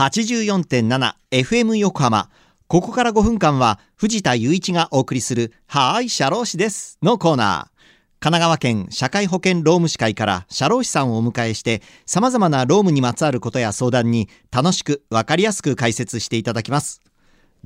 84.7FM 横浜。ここから5分間は藤田雄一がお送りするはーい、社労士ですのコーナー。神奈川県社会保険労務士会から社労士さんをお迎えして様々な労務にまつわることや相談に楽しくわかりやすく解説していただきます。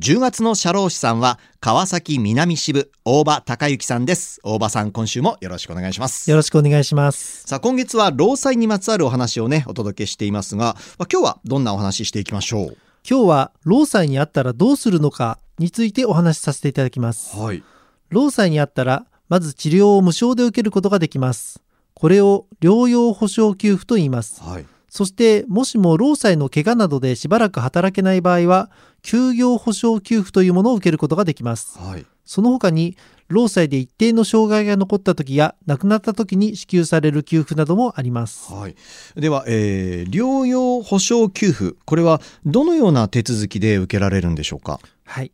10月の社労士さんは川崎南支部大場隆之さんです。大場さん今週もよろしくお願いします。よろしくお願いします。さあ今月は労災にまつわるお話をねお届けしていますが、まあ、今日はどんなお話ししていきましょう？今日は労災にあったらどうするのかについてお話しさせていただきます。はい労災にあったらまず治療を無償で受けることができます。これを療養保障給付と言います。はいそしてもしも労災の怪我などでしばらく働けない場合は休業保障給付というものを受けることができます。はいその他に労災で一定の障害が残った時や亡くなった時に支給される給付などもあります。はい、では、えー療養保障給付これはどのような手続きで受けられるんでしょうか？はい。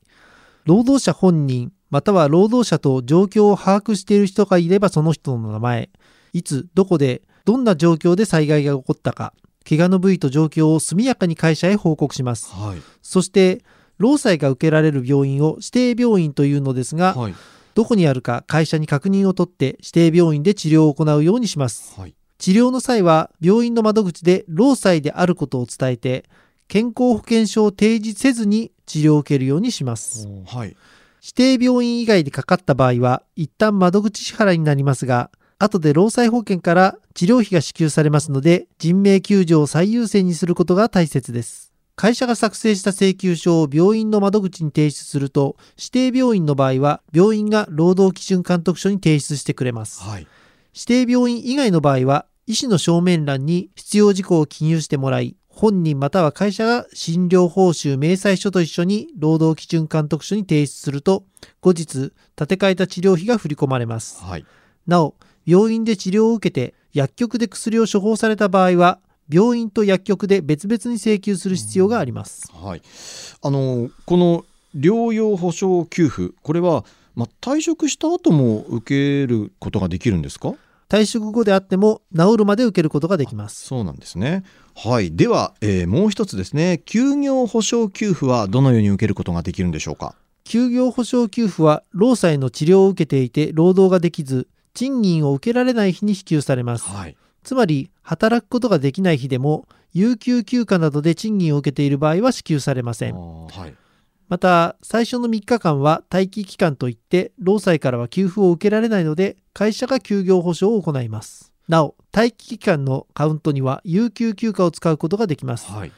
労働者本人、または労働者と状況を把握している人がいればその人の名前、いつ、どこで、どんな状況で災害が起こったか、怪我の部位と状況を速やかに会社へ報告します。はいそして、労災が受けられる病院を指定病院というのですが、はいどこにあるか会社に確認を取って指定病院で治療を行うようにします。はい治療の際は病院の窓口で労災であることを伝えて健康保険証を提示せずに治療を受けるようにします。はい指定病院以外でかかった場合は一旦窓口支払いになりますが後で労災保険から治療費が支給されますので人命救助を最優先にすることが大切です。会社が作成した請求書を病院の窓口に提出すると指定病院の場合は病院が労働基準監督署に提出してくれます。はい。指定病院以外の場合は医師の証明欄に必要事項を記入してもらい本人または会社が診療報酬明細書と一緒に労働基準監督署に提出すると後日立て替えた治療費が振り込まれます。はい。なお病院で治療を受けて薬局で薬を処方された場合は病院と薬局で別々に請求する必要があります。はい。あのこの療養保障給付これは、まあ、退職した後も受けることができるんですか？退職後であっても治るまで受けることができます。そうなんですね。はい。では、えーもう一つですね。休業保障給付はどのように受けることができるんでしょうか？休業保障給付は労災の治療を受けていて労働ができず賃金を受けられない日に支給されます。はい。つまり働くことができない日でも有給休暇などで賃金を受けている場合は支給されません。はい。また最初の3日間は待機期間といって労災からは給付を受けられないので会社が休業保障を行います。なお待機期間のカウントには有給休暇を使うことができます。はい。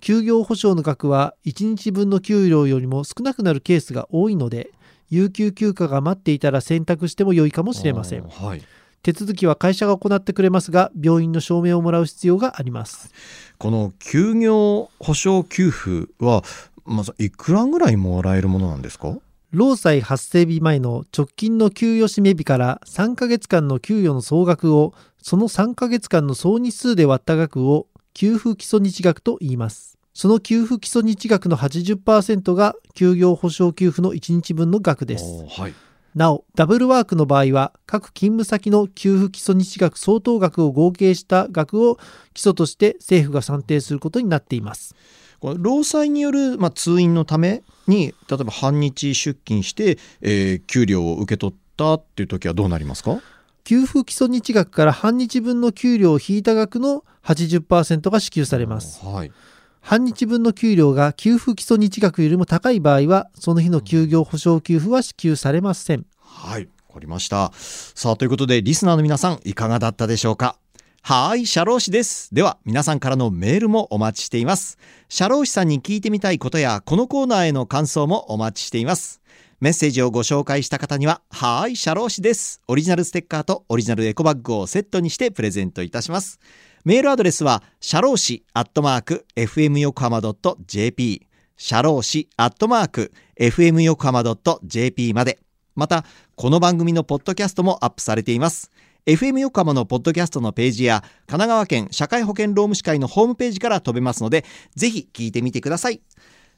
休業保障の額は1日分の給料よりも少なくなるケースが多いので有給休暇が待っていたら選択しても良いかもしれません。はい。手続きは会社が行ってくれますが病院の証明をもらう必要があります。この休業保障給付はまずいくらぐらいもらえるものなんですか？労災発生日前の直近の給与締め日から3ヶ月間の給与の総額をその3ヶ月間の総日数で割った額を給付基礎日額と言いますその給付基礎日額の80%が休業保障給付の1日分の額です。はい。なおダブルワークの場合は各勤務先の給付基礎日額相当額を合計した額を基礎として政府が算定することになっています。労災による、まあ、通院のために例えば半日出勤して、えー給料を受け取ったっていう時はどうなりますか？給付基礎日額から半日分の給料を引いた額の80%が支給されます。はい半日分の給料が給付基礎日額よりも高い場合はその日の休業保障給付は支給されませんはいわかりましたさあということでリスナーの皆さんいかがだったでしょうか？はい、社労士です。では、皆さんからのメールもお待ちしています。社労士さんに聞いてみたいことや、このコーナーへの感想もお待ちしています。メッセージをご紹介した方には、はーい、社労士です。オリジナルステッカーとオリジナルエコバッグをセットにしてプレゼントいたします。メールアドレスは、社労士アットマーク、fm 横浜 .jp、社労士アットマーク、fm 横浜 .jp まで。また、この番組のポッドキャストもアップされています。FM 横浜のポッドキャストのページや神奈川県社会保険労務士会のホームページから飛べますのでぜひ聞いてみてください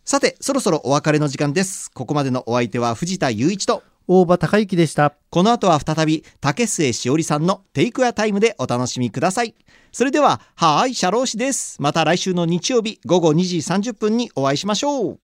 さてそろそろお別れの時間ですここまでのお相手は藤田雄一と大場隆之でした。この後は再び竹末しおりさんのテイクアタイムでお楽しみください。それでははーいシャロー氏です。また来週の日曜日午後2時30分にお会いしましょう。